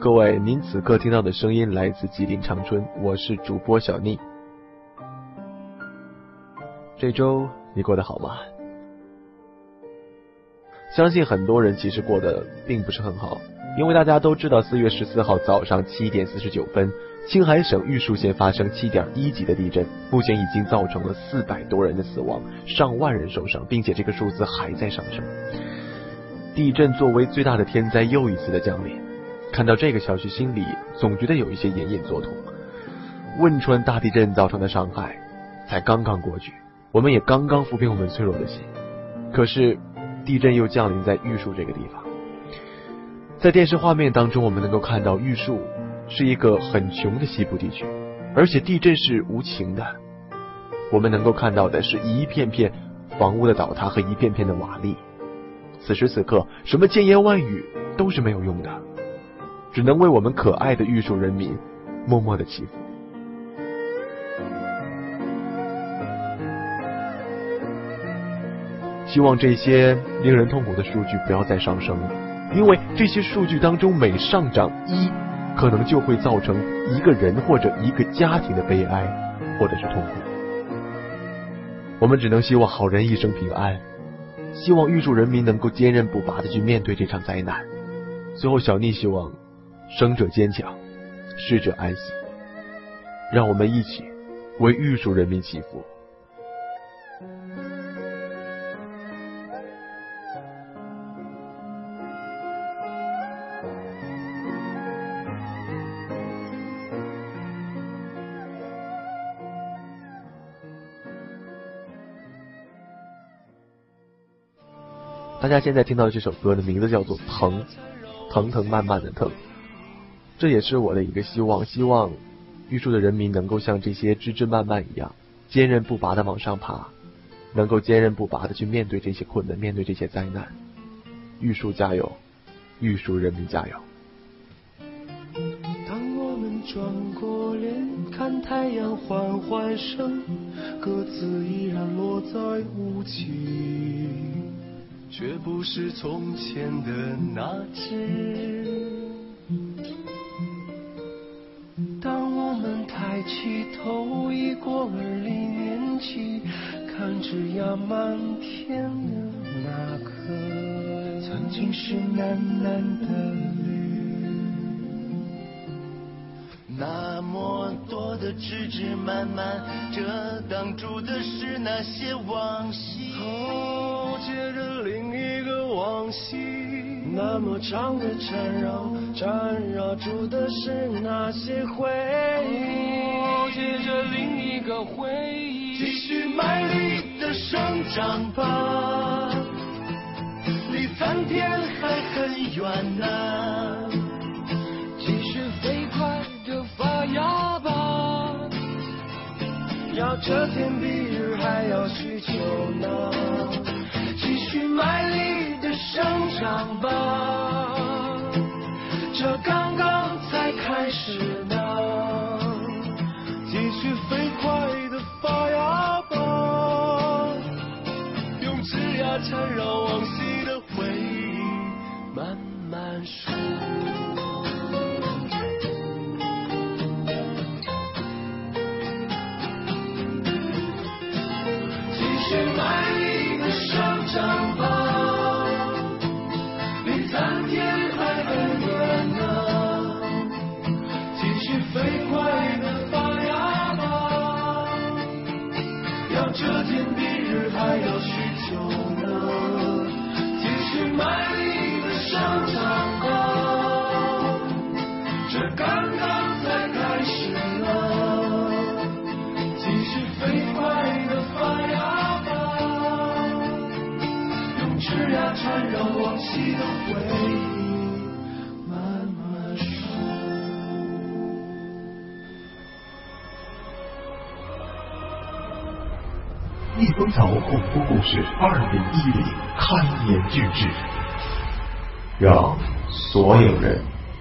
各位，您此刻听到的声音来自吉林长春，我是主播小宁。这周你过得好吗？相信很多人其实过得并不是很好，因为大家都知道，四月十四号早上七点四十九分，青海省玉树县发生七点一级的地震，目前已经造成了四百多人的死亡，上万人受伤，并且这个数字还在上升。地震作为最大的天灾又一次的降临，看到这个消息，心里总觉得有一些隐隐作痛。汶川大地震造成的伤害才刚刚过去，我们也刚刚抚平我们脆弱的心，可是地震又降临在玉树这个地方。在电视画面当中，我们能够看到玉树是一个很穷的西部地区，而且地震是无情的。我们能够看到的是一片片房屋的倒塌和一片片的瓦砾。此时此刻，什么千言万语都是没有用的，只能为我们可爱的玉树人民默默的祈福。希望这些令人痛苦的数据不要再上升了，因为这些数据当中每上涨一，可能就会造成一个人或者一个家庭的悲哀或者是痛苦。我们只能希望好人一生平安。希望玉树人民能够坚韧不拔的去面对这场灾难。最后，小逆希望生者坚强，逝者安息。让我们一起为玉树人民祈福。大家现在听到这首歌的名字叫做《疼》，疼疼慢慢的疼。这也是我的一个希望，希望玉树的人民能够像这些枝枝蔓蔓一样，坚韧不拔的往上爬，能够坚韧不拔的去面对这些困难，面对这些灾难。玉树加油，玉树人民加油。当我们转过脸看太阳缓缓升，鸽子依然落在屋脊。却不是从前的那只。抬起头，已过了离年纪，看枝桠满天的那颗，曾经是喃喃的绿。那么多的枝枝蔓蔓，遮挡住的是那些往昔。接着另一个往昔，那么长的缠绕，缠绕住的是那些回忆。接着另一个回忆，继续卖力的生长吧，离参天还很远呢。继续飞快的发芽吧，要遮天蔽日还要许久呢。继续卖力的生长吧，这刚刚才开始呢。飞快的发芽吧，用枝桠缠绕往昔的回忆，慢慢数。刚刚才开始呢。继续飞快的发芽吧，用。枝桠缠绕往昔的回忆，慢慢数。逆风草恐怖故事二零一零开年巨制，让所有人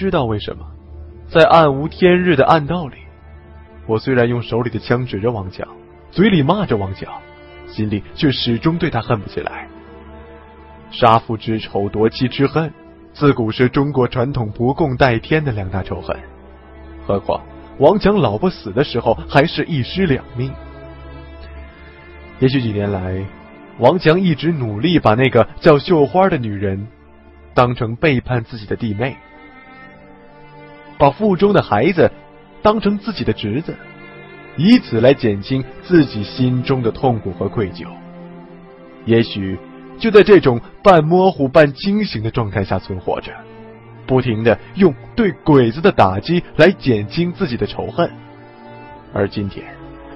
知道为什么，在暗无天日的暗道里。我虽然用手里的枪指着王强，嘴里骂着王强，心里却始终对他恨不起来。杀父之仇、夺妻之恨，自古是中国传统不共戴天的两大仇恨。何况王强老婆死的时候还是一尸两命。也许几年来，王强一直努力把那个叫绣花的女人当成背叛自己的弟妹，把腹中的孩子。当成自己的侄子，以此来减轻自己心中的痛苦和愧疚。也许就在这种半模糊半清醒的状态下存活着，不停的用对鬼子的打击来减轻自己的仇恨。而今天，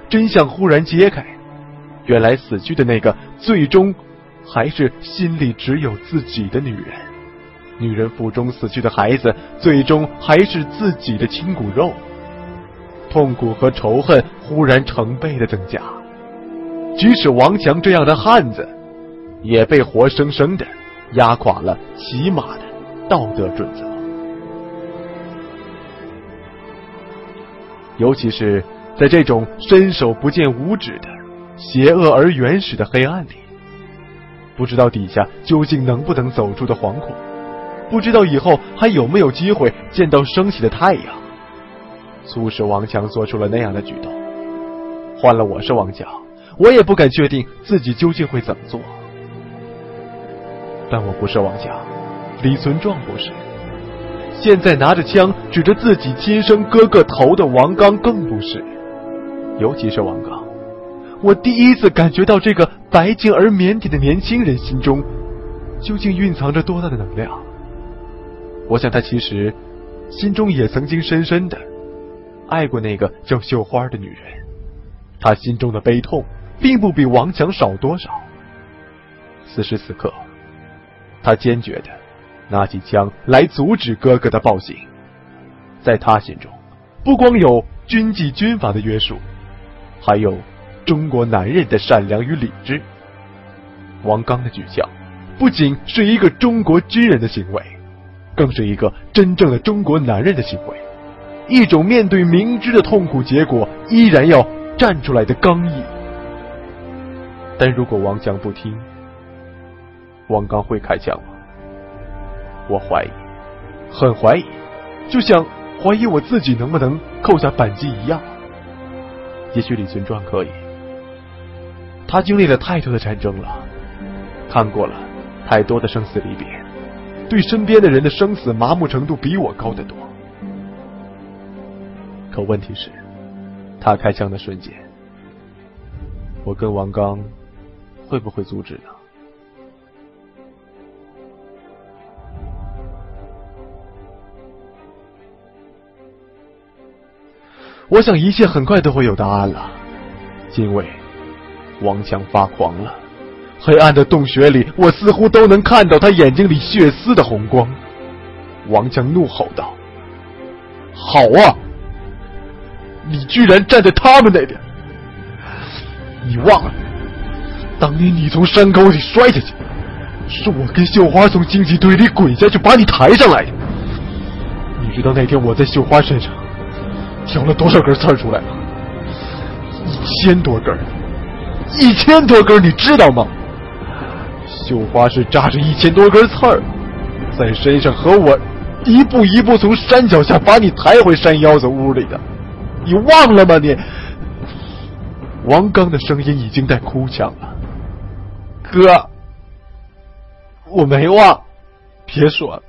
真相忽然揭开，原来死去的那个，最终还是心里只有自己的女人。女人腹中死去的孩子，最终还是自己的亲骨肉。痛苦和仇恨忽然成倍的增加，即使王强这样的汉子，也被活生生的压垮了起码的道德准则。尤其是在这种伸手不见五指的邪恶而原始的黑暗里，不知道底下究竟能不能走出的惶恐，不知道以后还有没有机会见到升起的太阳。促使王强做出了那样的举动。换了我是王强，我也不敢确定自己究竟会怎么做。但我不是王强，李存壮不是。现在拿着枪指着自己亲生哥哥头的王刚更不是。尤其是王刚，我第一次感觉到这个白净而腼腆的年轻人心中究竟蕴藏着多大的能量。我想他其实心中也曾经深深的。爱过那个叫绣花的女人，他心中的悲痛并不比王强少多少。此时此刻，他坚决的拿起枪来阻止哥哥的暴行。在他心中，不光有军纪军法的约束，还有中国男人的善良与理智。王刚的举枪，不仅是一个中国军人的行为，更是一个真正的中国男人的行为。一种面对明知的痛苦结果依然要站出来的刚毅，但如果王强不听，王刚会开枪吗？我怀疑，很怀疑，就像怀疑我自己能不能扣下扳机一样。也许李存壮可以，他经历了太多的战争了，看过了太多的生死离别，对身边的人的生死麻木程度比我高得多。可问题是，他开枪的瞬间，我跟王刚会不会阻止呢？我想一切很快都会有答案了，因为王强发狂了。黑暗的洞穴里，我似乎都能看到他眼睛里血丝的红光。王强怒吼道：“好啊，你居然站在他们那边！你忘了，当年你从山沟里摔下去，是我跟绣花从荆棘堆里滚下去把你抬上来的。你知道那天我在绣花身上……”挑了多少根刺出来吗？一千多根，一千多根，你知道吗？绣花是扎着一千多根刺儿，在身上和我一步一步从山脚下把你抬回山腰子屋里的，你忘了吗？你，王刚的声音已经带哭腔了。哥，我没忘，别说了，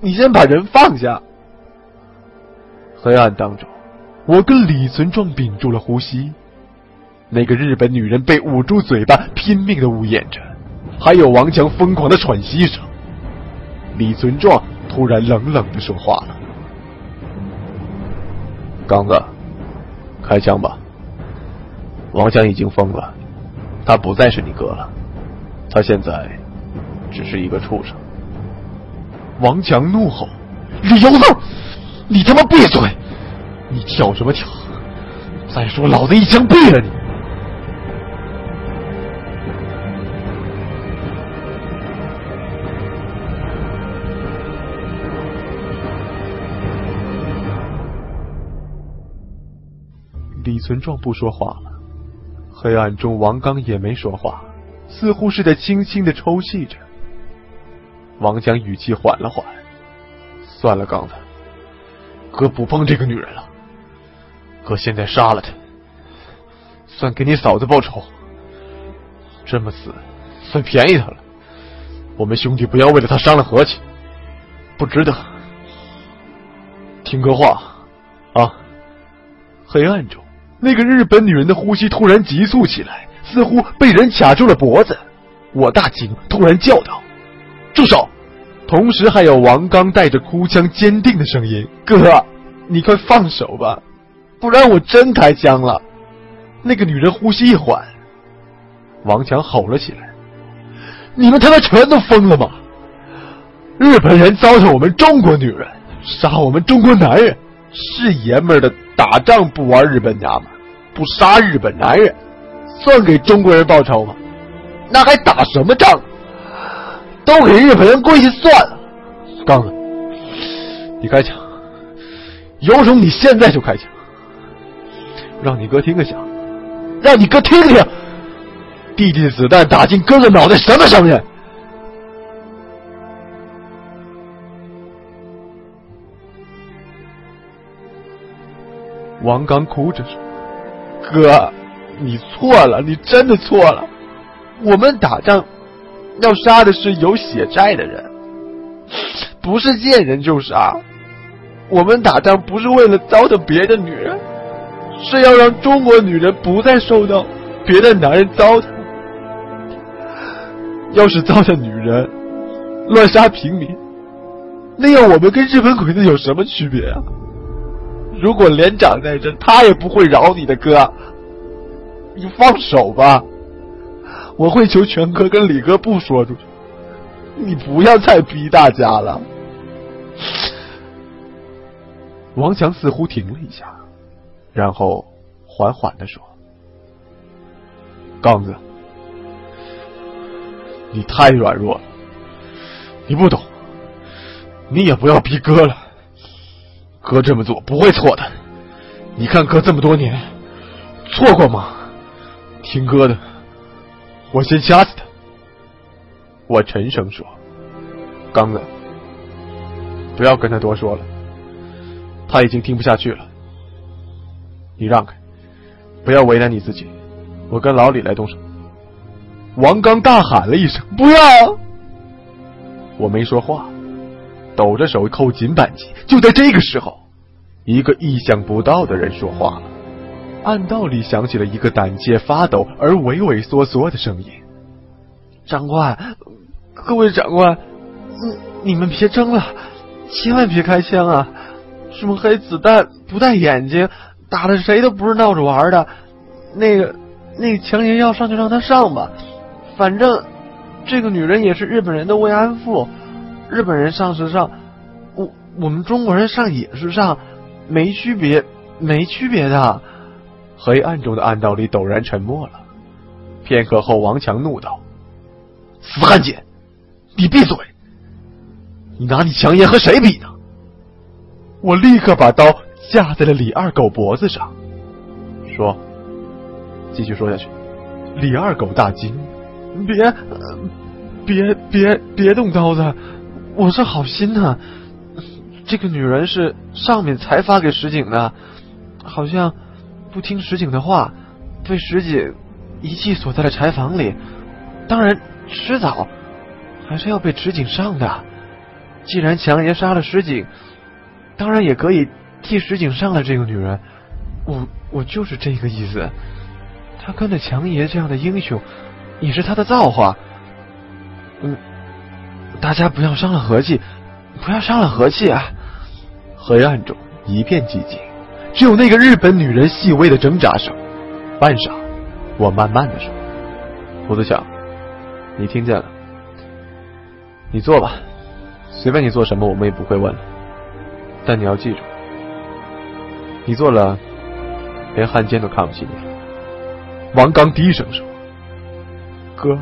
你先把人放下。黑暗当中，我跟李存壮屏住了呼吸。那个日本女人被捂住嘴巴，拼命的呜咽着，还有王强疯狂的喘息声。李存壮突然冷冷的说话了：“刚子，开枪吧。王强已经疯了，他不再是你哥了，他现在只是一个畜生。”王强怒吼：“李有子！”你他妈闭嘴！你跳什么跳？再说老子一枪毙了你！李存壮不说话了，黑暗中王刚也没说话，似乎是在轻轻的抽泣着。王强语气缓了缓：“算了，刚子。”哥不碰这个女人了，哥现在杀了她，算给你嫂子报仇。这么死，算便宜她了。我们兄弟不要为了她伤了和气，不值得。听哥话，啊！黑暗中，那个日本女人的呼吸突然急促起来，似乎被人卡住了脖子。我大惊，突然叫道：“住手！”同时，还有王刚带着哭腔、坚定的声音：“哥，你快放手吧，不然我真开枪了。”那个女人呼吸一缓，王强吼了起来：“你们他妈全都疯了吗？日本人糟蹋我们中国女人，杀我们中国男人，是爷们儿的打仗不玩日本娘们，不杀日本男人，算给中国人报仇吗？那还打什么仗？”都给日本人跪下算了，刚子，你开枪，有种你现在就开枪，让你哥听个响，让你哥听听，弟弟的子弹打进哥哥脑袋什么声音？王刚哭着说：“哥，你错了，你真的错了，我们打仗。”要杀的是有血债的人，不是见人就杀。我们打仗不是为了糟蹋别的女人，是要让中国女人不再受到别的男人糟蹋。要是糟蹋女人，乱杀平民，那样我们跟日本鬼子有什么区别啊？如果连长在这，他也不会饶你的哥。你放手吧。我会求全哥跟李哥不说出去，你不要再逼大家了。王强似乎停了一下，然后缓缓的说：“刚子，你太软弱了，你不懂，你也不要逼哥了。哥这么做不会错的，你看哥这么多年，错过吗？听哥的。”我先掐死他！我沉声说：“刚子，不要跟他多说了，他已经听不下去了。你让开，不要为难你自己。我跟老李来动手。”王刚大喊了一声：“不要！”我没说话，抖着手扣紧扳机。就在这个时候，一个意想不到的人说话了：“暗道里响起了一个胆怯发抖而畏畏缩缩的声音：“长官，各位长官，你你们别争了，千万别开枪啊！什么黑子弹不带眼睛，打的谁都不是闹着玩的。那个，那个强爷要上就让他上吧，反正这个女人也是日本人的慰安妇，日本人上是上，我我们中国人上也是上，没区别，没区别的。”黑暗中的暗道里陡然沉默了，片刻后，王强怒道：“死汉奸，你闭嘴！你拿你强爷和谁比呢？”我立刻把刀架在了李二狗脖子上，说：“继续说下去。”李二狗大惊：“别，别，别，别动刀子！我是好心的。这个女人是上面才发给石井的，好像……”不听石井的话，被石井遗弃锁在了柴房里。当然，迟早还是要被石井上的。既然强爷杀了石井，当然也可以替石井上了这个女人。我我就是这个意思。他跟着强爷这样的英雄，也是他的造化。嗯，大家不要伤了和气，不要伤了和气啊！黑暗中一片寂静。只有那个日本女人细微的挣扎声。半晌，我慢慢的说：“胡子强，你听见了？你做吧，随便你做什么，我们也不会问了。但你要记住，你做了，连汉奸都看不起你。”王刚低声说：“哥，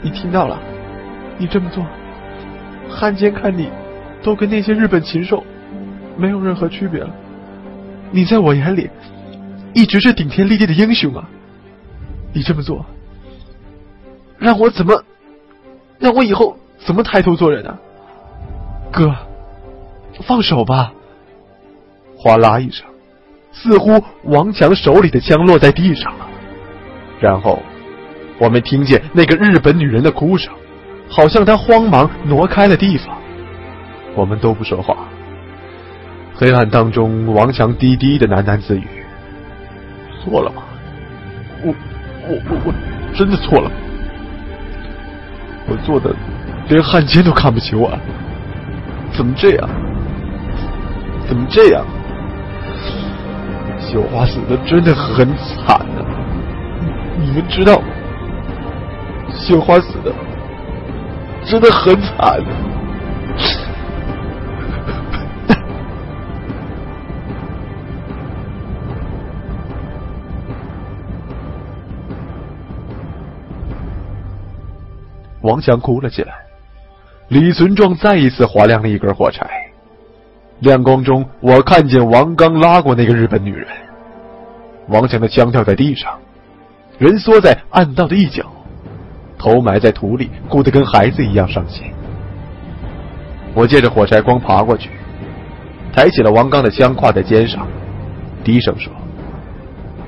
你听到了？你这么做，汉奸看你，都跟那些日本禽兽没有任何区别了。”你在我眼里一直是顶天立地的英雄啊！你这么做，让我怎么，让我以后怎么抬头做人啊？哥，放手吧！哗啦一声，似乎王强手里的枪落在地上了。然后，我们听见那个日本女人的哭声，好像他慌忙挪开了地方。我们都不说话。黑暗当中，王强低低的喃喃自语：“错了吗？我、我、我、我真的错了。我做的连汉奸都看不起我，怎么这样？怎么这样？绣花死的真的很惨啊！你们知道吗？绣花死的真的很惨。”王强哭了起来，李存壮再一次划亮了一根火柴，亮光中我看见王刚拉过那个日本女人，王强的枪掉在地上，人缩在暗道的一角，头埋在土里，哭得跟孩子一样伤心。我借着火柴光爬过去，抬起了王刚的枪，挎在肩上，低声说：“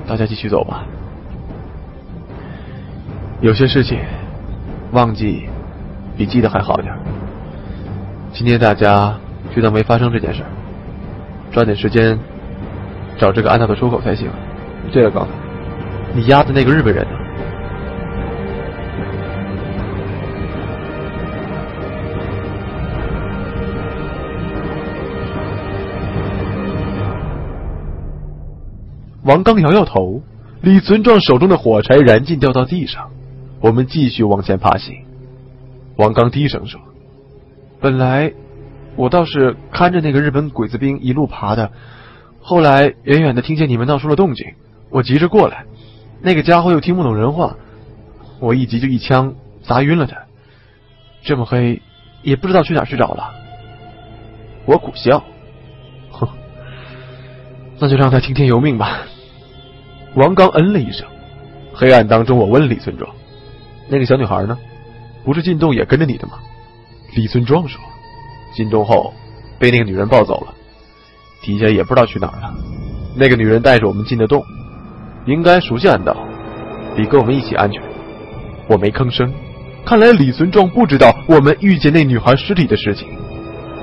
大家继续走吧，有些事情。”忘记比记得还好点今天大家就当没发生这件事，抓紧时间找这个暗道的出口才行。这个刚才你压的那个日本人呢？王刚摇摇头，李存壮手中的火柴燃尽，掉到地上。我们继续往前爬行。王刚低声说：“本来我倒是看着那个日本鬼子兵一路爬的，后来远远的听见你们闹出了动静，我急着过来，那个家伙又听不懂人话，我一急就一枪砸晕了他。这么黑，也不知道去哪去找了。”我苦笑：“哼，那就让他听天由命吧。”王刚嗯了一声。黑暗当中，我问李村庄。那个小女孩呢？不是进洞也跟着你的吗？李村壮说：“进洞后被那个女人抱走了，底下也不知道去哪儿了。那个女人带着我们进的洞，应该熟悉暗道，比跟我们一起安全。”我没吭声。看来李存壮不知道我们遇见那女孩尸体的事情，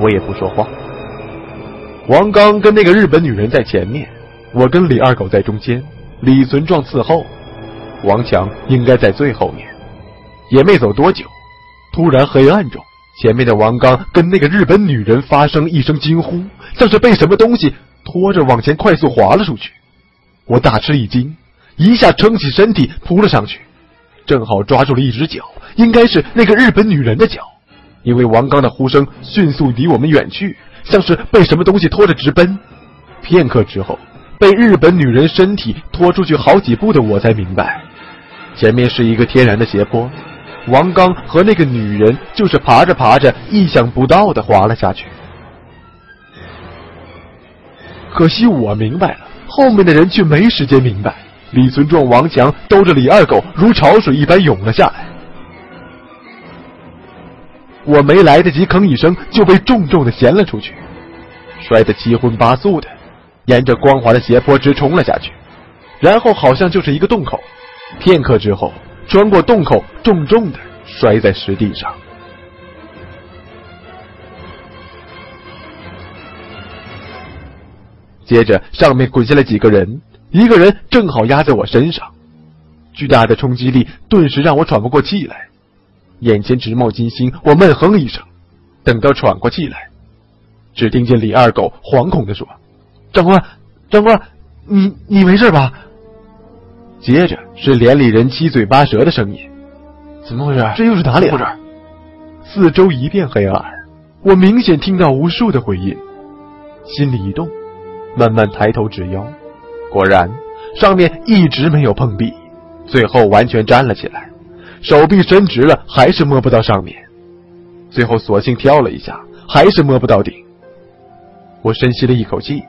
我也不说话。王刚跟那个日本女人在前面，我跟李二狗在中间，李存壮伺候，王强应该在最后面。也没走多久，突然黑暗中，前面的王刚跟那个日本女人发生一声惊呼，像是被什么东西拖着往前快速滑了出去。我大吃一惊，一下撑起身体扑了上去，正好抓住了一只脚，应该是那个日本女人的脚。因为王刚的呼声迅速离我们远去，像是被什么东西拖着直奔。片刻之后，被日本女人身体拖出去好几步的我才明白，前面是一个天然的斜坡，王刚和那个女人就是爬着爬着，意想不到的滑了下去。可惜我明白了，后面的人却没时间明白。李存壮、王强兜着李二狗如潮水一般涌了下来。我没来得及吭一声，就被重重的掀了出去，摔得七荤八素的，沿着光滑的斜坡直冲了下去，然后好像就是一个洞口，片刻之后，穿过洞口，重重的摔在石地上。接着，上面滚下来几个人，一个人正好压在我身上，巨大的冲击力顿时让我喘不过气来。眼前直冒金星，我闷哼一声，等到喘过气来，只听见李二狗惶恐地说：“长官，长官，你你没事吧？”接着是连里人七嘴八舌的声音：“怎么回事？这又是哪里？”四周一片黑暗，我明显听到无数的回音，心里一动，慢慢抬头直腰，果然上面一直没有碰壁，最后完全站了起来。手臂伸直了，还是摸不到上面。最后索性跳了一下，还是摸不到顶。我深吸了一口气，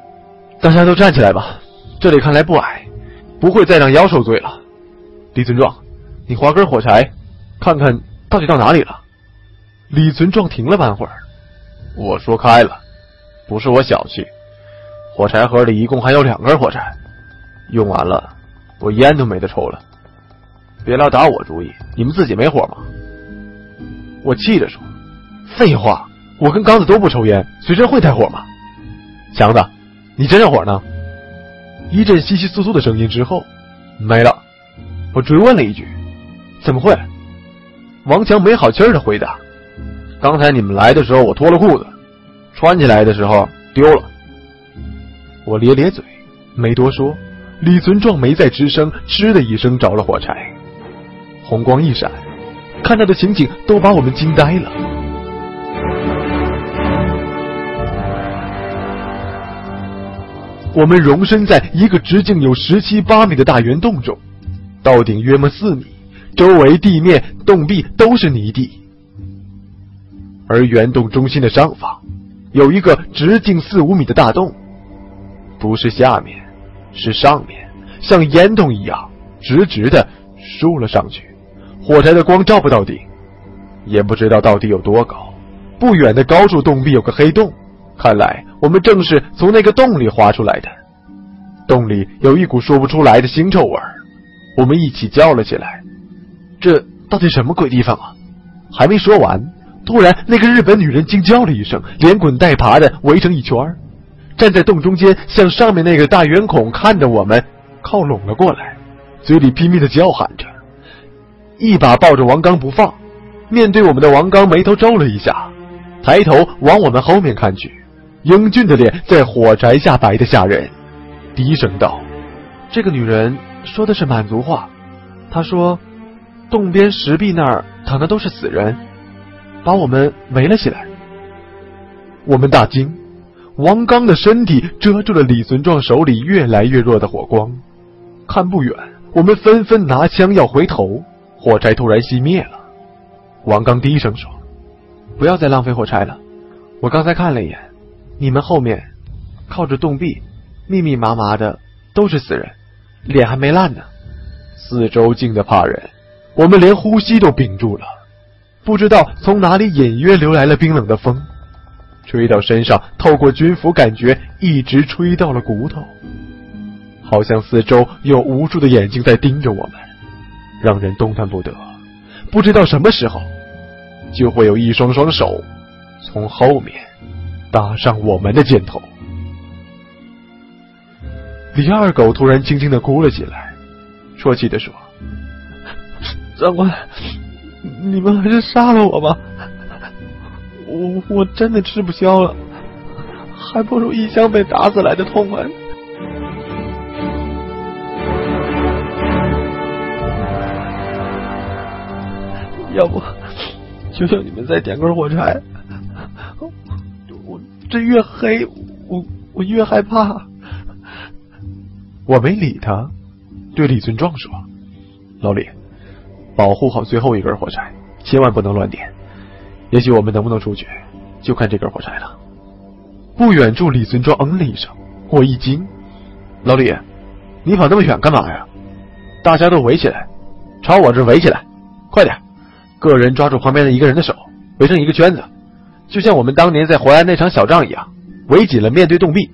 大家都站起来吧，这里看来不矮，不会再让妖受罪了。李存壮，你划根火柴，看看到底到哪里了。李存壮停了半会儿，我说开了，不是我小气，火柴盒里一共还有两根火柴，用完了，我烟都没得抽了。别老打我主意，你们自己没火吗？我气着说：“废话，我跟刚子都不抽烟，随身会带火吗？”强子，你真上火呢？一阵稀稀簌簌的声音之后，没了。我追问了一句：“怎么会？”王强没好气儿的回答：“刚才你们来的时候，我脱了裤子，穿起来的时候丢了。”我咧咧嘴，没多说。李存壮没再吱声，嗤的一声着了火柴。红光一闪，看到的情景都把我们惊呆了。我们容身在一个直径有十七八米的大圆洞中，到顶约莫四米，周围地面、洞壁都是泥地。而圆洞中心的上方，有一个直径四五米的大洞，不是下面，是上面，像烟囱一样直直的竖了上去。火柴的光照不到顶，也不知道到底有多高。不远的高处洞壁有个黑洞，看来我们正是从那个洞里滑出来的。洞里有一股说不出来的腥臭味，我们一起叫了起来：“这到底什么鬼地方啊？”还没说完，突然那个日本女人惊叫了一声，连滚带爬的围成一圈，站在洞中间，向上面那个大圆孔看着我们，靠拢了过来，嘴里拼命的叫喊着。一把抱着王刚不放，面对我们的王刚眉头皱了一下，抬头往我们后面看去，英俊的脸在火柴下白的吓人，低声道：“这个女人说的是满族话，她说，洞边石壁那儿躺的都是死人，把我们围了起来。”我们大惊，王刚的身体遮住了李存壮手里越来越弱的火光，看不远，我们纷纷拿枪要回头。火柴突然熄灭了，王刚低声说：“不要再浪费火柴了。我刚才看了一眼，你们后面靠着洞壁，密密麻麻的都是死人，脸还没烂呢。四周静得怕人，我们连呼吸都屏住了。不知道从哪里隐约流来了冰冷的风，吹到身上，透过军服，感觉一直吹到了骨头，好像四周有无数的眼睛在盯着我们。”让人动弹不得，不知道什么时候就会有一双双手从后面搭上我们的肩头。李二狗突然轻轻的哭了起来，啜泣的说：“长官，你们还是杀了我吧，我我真的吃不消了，还不如一枪被打死来的痛快。要不，求求你们再点根火柴。这越黑，我我越害怕。”我没理他，对李存壮说：“老李，保护好最后一根火柴，千万不能乱点。也许我们能不能出去，就看这根火柴了。”不远处，李存壮嗯了一声，我一惊：“老李，你跑那么远干嘛呀？大家都围起来，朝我这围起来，快点！个人抓住旁边的一个人的手，围成一个圈子，就像我们当年在淮安那场小仗一样，围紧了面对洞壁。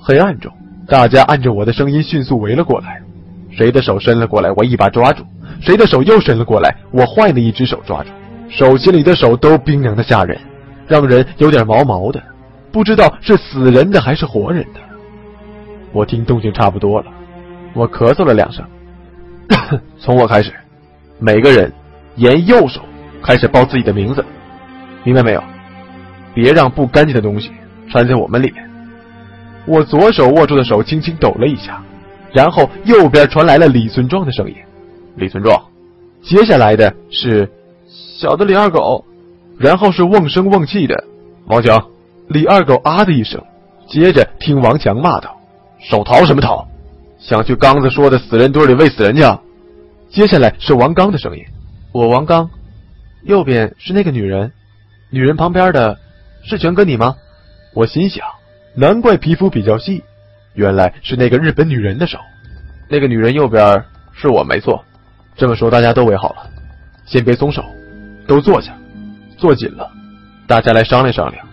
黑暗中。”大家按着我的声音迅速围了过来，谁的手伸了过来，我一把抓住；谁的手又伸了过来，我换了一只手抓住。手心里的手都冰凉的吓人，让人有点毛毛的，不知道是死人的还是活人的。我听动静差不多了，我咳嗽了两声。从我开始，每个人沿右手开始报自己的名字，明白没有？别让不干净的东西掺在我们里面。我左手握住的手轻轻抖了一下，然后右边传来了李存壮的声音：“李存壮。”接下来的是小的李二狗，然后是瓮声瓮气的王强。李二狗啊的一声，接着听王强骂道：“手逃什么逃？想去刚子说的死人堆里喂死人去？”接下来是王刚的声音：“我王刚，右边是那个女人，女人旁边的是全哥你吗？”我心想。难怪皮肤比较细，原来是那个日本女人的手。那个女人右边是我没错。这么说，大家都围好了，先别松手，都坐下，坐紧了。大家来商量商量，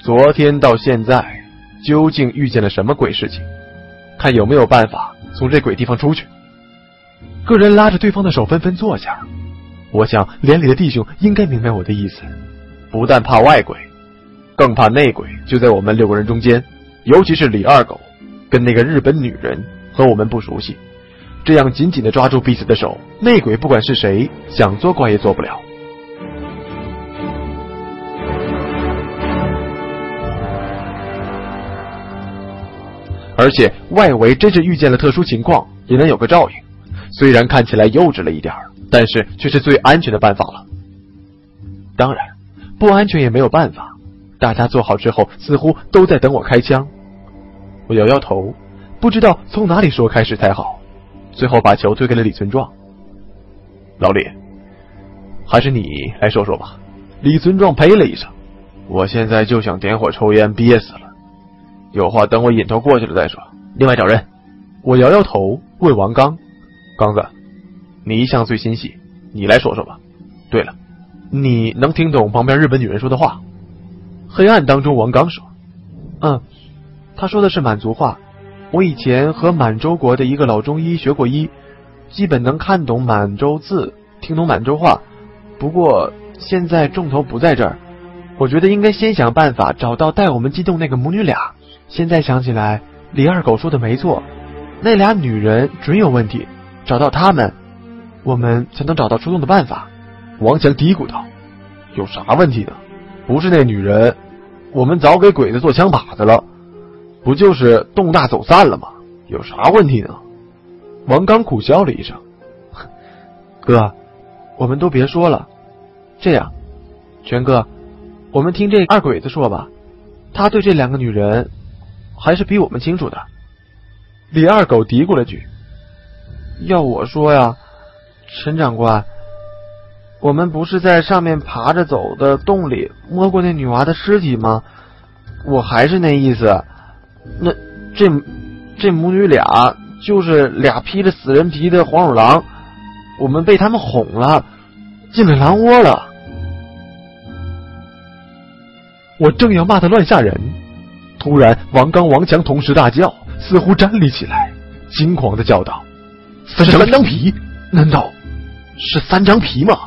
昨天到现在究竟遇见了什么鬼事情？看有没有办法从这鬼地方出去。个人拉着对方的手，纷纷坐下。我想连里的弟兄应该明白我的意思，不但怕外鬼。更怕内鬼就在我们六个人中间，尤其是李二狗，跟那个日本女人和我们不熟悉，这样紧紧的抓住彼此的手，内鬼不管是谁，想做怪也做不了。而且外围真是遇见了特殊情况，也能有个照应，虽然看起来幼稚了一点但是却是最安全的办法了。当然，不安全也没有办法。大家坐好之后，似乎都在等我开枪。我摇摇头，不知道从哪里说开始才好。最后把球推给了李存壮。老李，还是你来说说吧。李存壮呸了一声：“我现在就想点火抽烟，憋死了。有话等我瘾头过去了再说。另外找人。”我摇摇头，问王刚：“刚子，你一向最心细，你来说说吧。对了，你能听懂旁边日本女人说的话？”黑暗当中，王刚说：“嗯，他说的是满族话。我以前和满洲国的一个老中医学过医，基本能看懂满洲字，听懂满洲话。不过现在重头不在这儿，我觉得应该先想办法找到带我们进洞那个母女俩。现在想起来，李二狗说的没错，那俩女人准有问题。找到他们，我们才能找到出洞的办法。”王强嘀咕道：“有啥问题呢？”不是那女人，我们早给鬼子做枪靶子了，不就是动大走散了吗？有啥问题呢？王刚苦笑了一声：“哥，我们都别说了，这样，全哥，我们听这二鬼子说吧，他对这两个女人还是比我们清楚的。”李二狗嘀咕了句：“要我说呀，陈长官。”我们不是在上面爬着走的洞里摸过那女娃的尸体吗？我还是那意思。那这这母女俩就是俩披着死人皮的黄鼠狼，我们被他们哄了，进了狼窝了。我正要骂他乱吓人，突然王刚、王强同时大叫，似乎站立起来，惊狂的叫道：“三张皮？难道是三张皮吗？”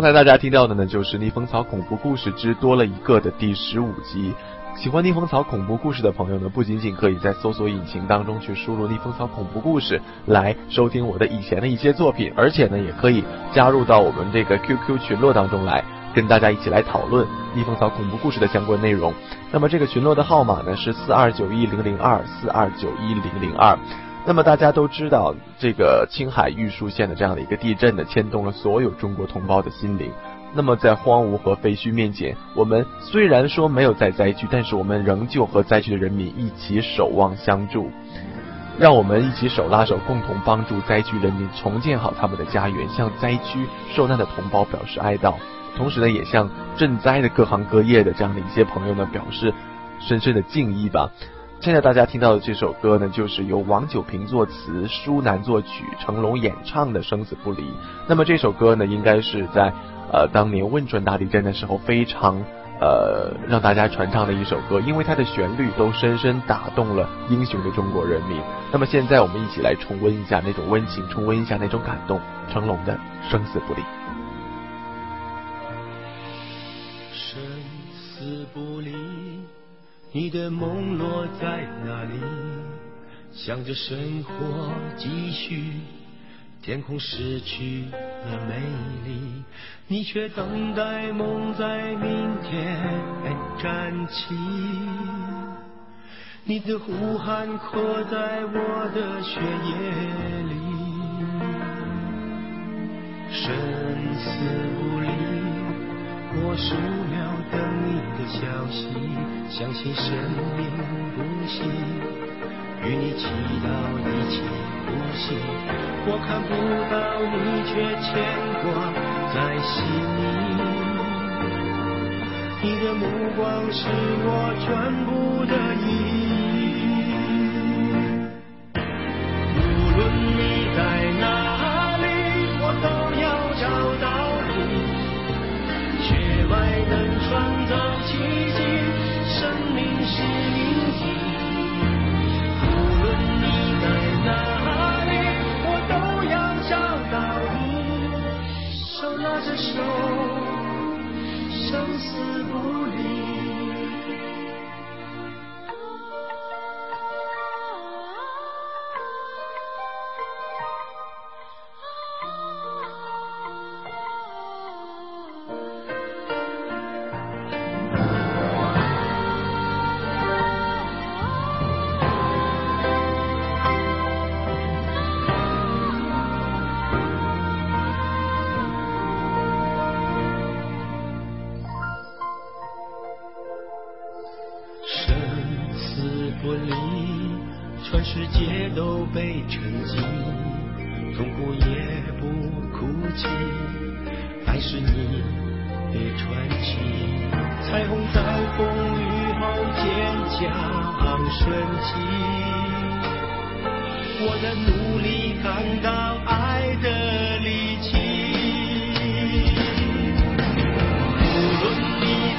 刚才大家听到的呢，就是《逆风草恐怖故事之多了一个》的第十五集。喜欢逆风草恐怖故事的朋友呢，不仅仅可以在搜索引擎当中去输入“逆风草恐怖故事”来收听我的以前的一些作品，而且呢，也可以加入到我们这个 QQ 群落当中来，跟大家一起来讨论逆风草恐怖故事的相关内容。那么这个群落的号码呢是四二九一零零二四二九一零零二。那么大家都知道，这个青海玉树县的这样的一个地震呢，牵动了所有中国同胞的心灵。那么在荒芜和废墟面前，我们虽然说没有在灾区，但是我们仍旧和灾区的人民一起守望相助。让我们一起手拉手，共同帮助灾区人民重建好他们的家园，向灾区受难的同胞表示哀悼。同时呢，也向赈灾的各行各业的这样的一些朋友呢，表示深深的敬意吧。现在大家听到的这首歌呢，就是由王九平作词、舒楠作曲、成龙演唱的《生死不离》。那么这首歌呢，应该是在呃当年汶川大地震的时候非常呃让大家传唱的一首歌，因为它的旋律都深深打动了英雄的中国人民。那么现在我们一起来重温一下那种温情，重温一下那种感动，成龙的《生死不离》。生死不离。你的梦落在哪里？想着生活继续，天空失去了美丽，你却等待梦在明天站起。你的呼喊刻在我的血液里，生死不离，我数秒等你的消息。相信生命不息，与你祈祷一起呼吸。我看不到你，却牵挂在心里。你的目光是我全部的意义。不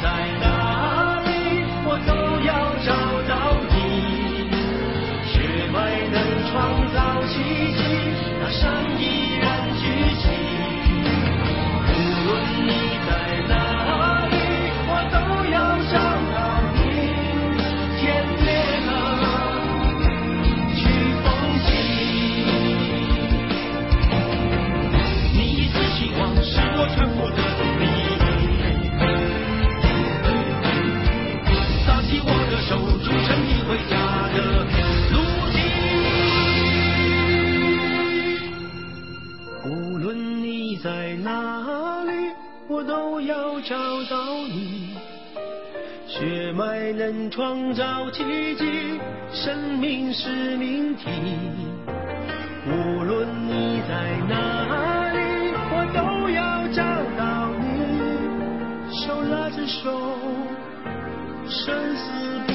time. 创造奇迹，生命是命题。无论你在哪里，我都要找到你，手拉着手，生死。